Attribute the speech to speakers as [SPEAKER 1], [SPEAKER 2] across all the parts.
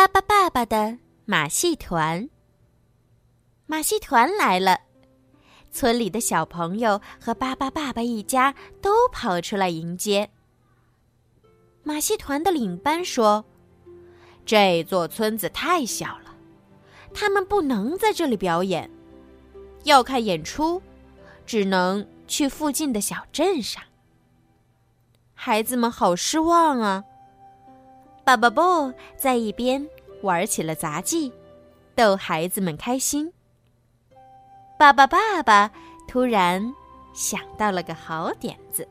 [SPEAKER 1] 巴巴爸爸的马戏团。马戏团来了，村里的小朋友和巴巴爸爸一家都跑出来迎接。马戏团的领班说：“这座村子太小了，他们不能在这里表演。要看演出，只能去附近的小镇上。”孩子们好失望啊！爸爸布在一边玩起了杂技，逗孩子们开心。爸爸爸爸突然想到了个好点子：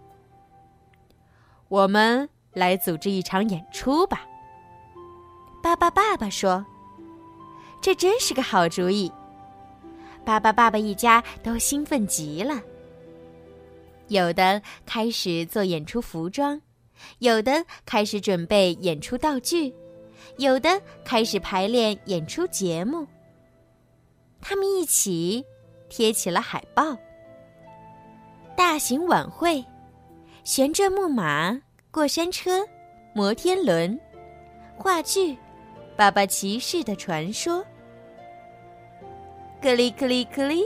[SPEAKER 1] 我们来组织一场演出吧。爸爸爸爸说：“这真是个好主意。”爸爸爸爸一家都兴奋极了。有的开始做演出服装，有的开始准备演出道具，有的开始排练演出节目。他们一起贴起了海报。大型晚会，旋转木马、过山车、摩天轮，话剧《爸爸骑士的传说》。克里克里克里，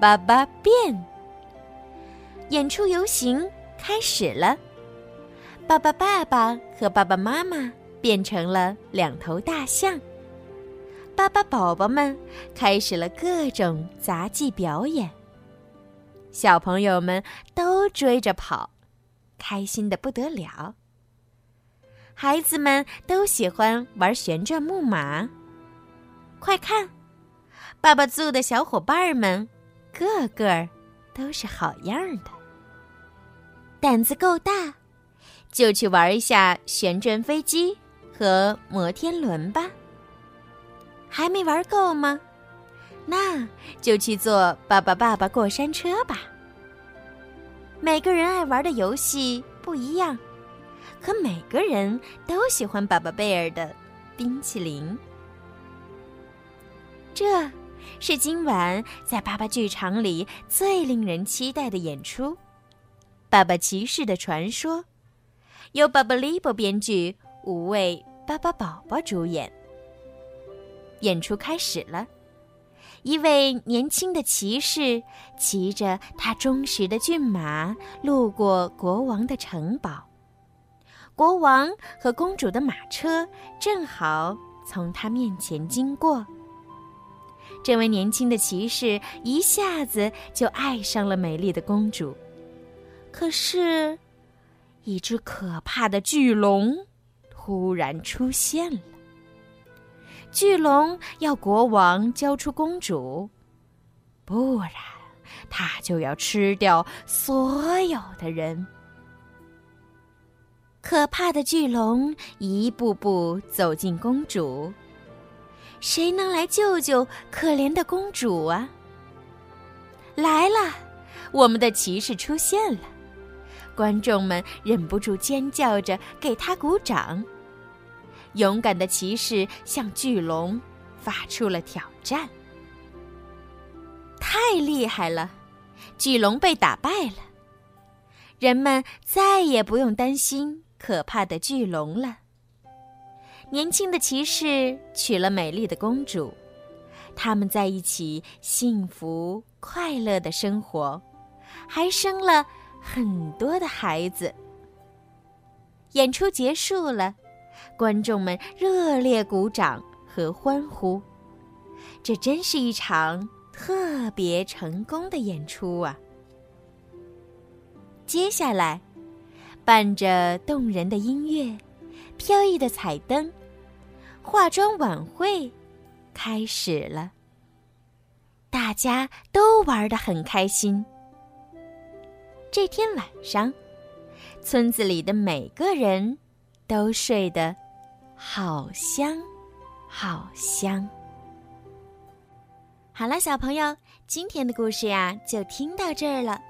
[SPEAKER 1] 爸爸变。演出游行开始了，爸爸、爸爸和爸爸妈妈变成了两头大象。爸爸宝宝们开始了各种杂技表演，小朋友们都追着跑，开心的不得了。孩子们都喜欢玩旋转木马，快看，爸爸组的小伙伴们个个都是好样的。胆子够大，就去玩一下旋转飞机和摩天轮吧。还没玩够吗？那就去坐爸爸爸爸过山车吧。每个人爱玩的游戏不一样，可每个人都喜欢爸爸贝尔的冰淇淋。这是今晚在爸爸剧场里最令人期待的演出。《爸爸骑士的传说》由巴巴利波编剧，五位巴巴宝宝主演。演出开始了，一位年轻的骑士骑着他忠实的骏马路过国王的城堡，国王和公主的马车正好从他面前经过。这位年轻的骑士一下子就爱上了美丽的公主。可是，一只可怕的巨龙突然出现了。巨龙要国王交出公主，不然他就要吃掉所有的人。可怕的巨龙一步步走近公主，谁能来救救可怜的公主啊？来了，我们的骑士出现了。观众们忍不住尖叫着给他鼓掌。勇敢的骑士向巨龙发出了挑战。太厉害了，巨龙被打败了。人们再也不用担心可怕的巨龙了。年轻的骑士娶了美丽的公主，他们在一起幸福快乐的生活，还生了。很多的孩子。演出结束了，观众们热烈鼓掌和欢呼，这真是一场特别成功的演出啊！接下来，伴着动人的音乐、飘逸的彩灯，化妆晚会开始了。大家都玩得很开心。这天晚上，村子里的每个人都睡得好香，好香。好了，小朋友，今天的故事呀就听到这儿了。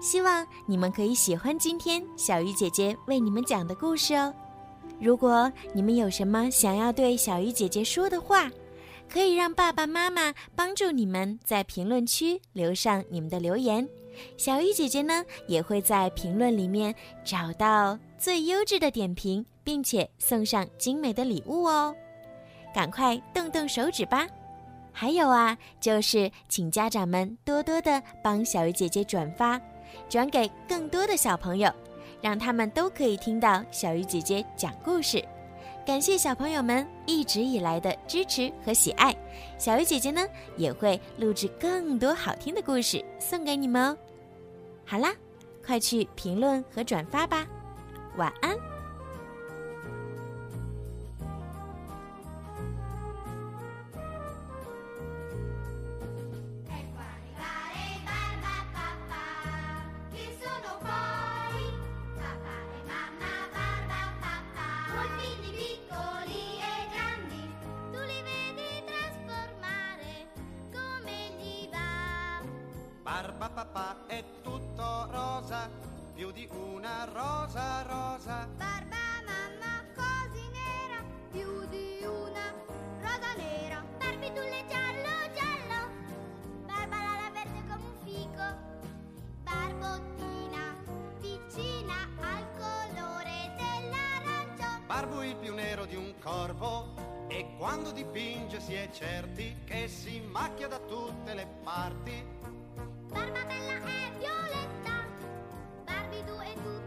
[SPEAKER 1] 希望你们可以喜欢今天小鱼姐姐为你们讲的故事哦。如果你们有什么想要对小鱼姐姐说的话，可以让爸爸妈妈帮助你们在评论区留上你们的留言。小鱼姐姐呢，也会在评论里面找到最优质的点评，并且送上精美的礼物哦。赶快动动手指吧。还有啊，就是请家长们多多的帮小鱼姐姐转发，转给更多的小朋友，让他们都可以听到小鱼姐姐讲故事。感谢小朋友们一直以来的支持和喜爱，小鱼姐姐呢也会录制更多好听的故事送给你们哦。好啦，快去评论和转发吧，晚安。
[SPEAKER 2] Barba papà è tutto rosa, più di una rosa rosa.
[SPEAKER 3] Barba mamma così nera, più di una rosa nera. Barbitulle giallo giallo, barba la verde come un fico. Barbottina vicina al colore dell'arancio.
[SPEAKER 2] Barbo il più nero di un corvo e quando dipinge si è certi che si macchia da tutte le parti.
[SPEAKER 3] Barbabella e Violetta, Barbie 2 e
[SPEAKER 2] 2.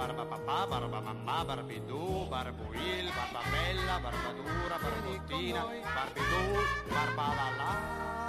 [SPEAKER 2] Barba papà, barba mamma, barbidù, barbuil, barba bella, barba dura, barbottina, barbidù, barba la.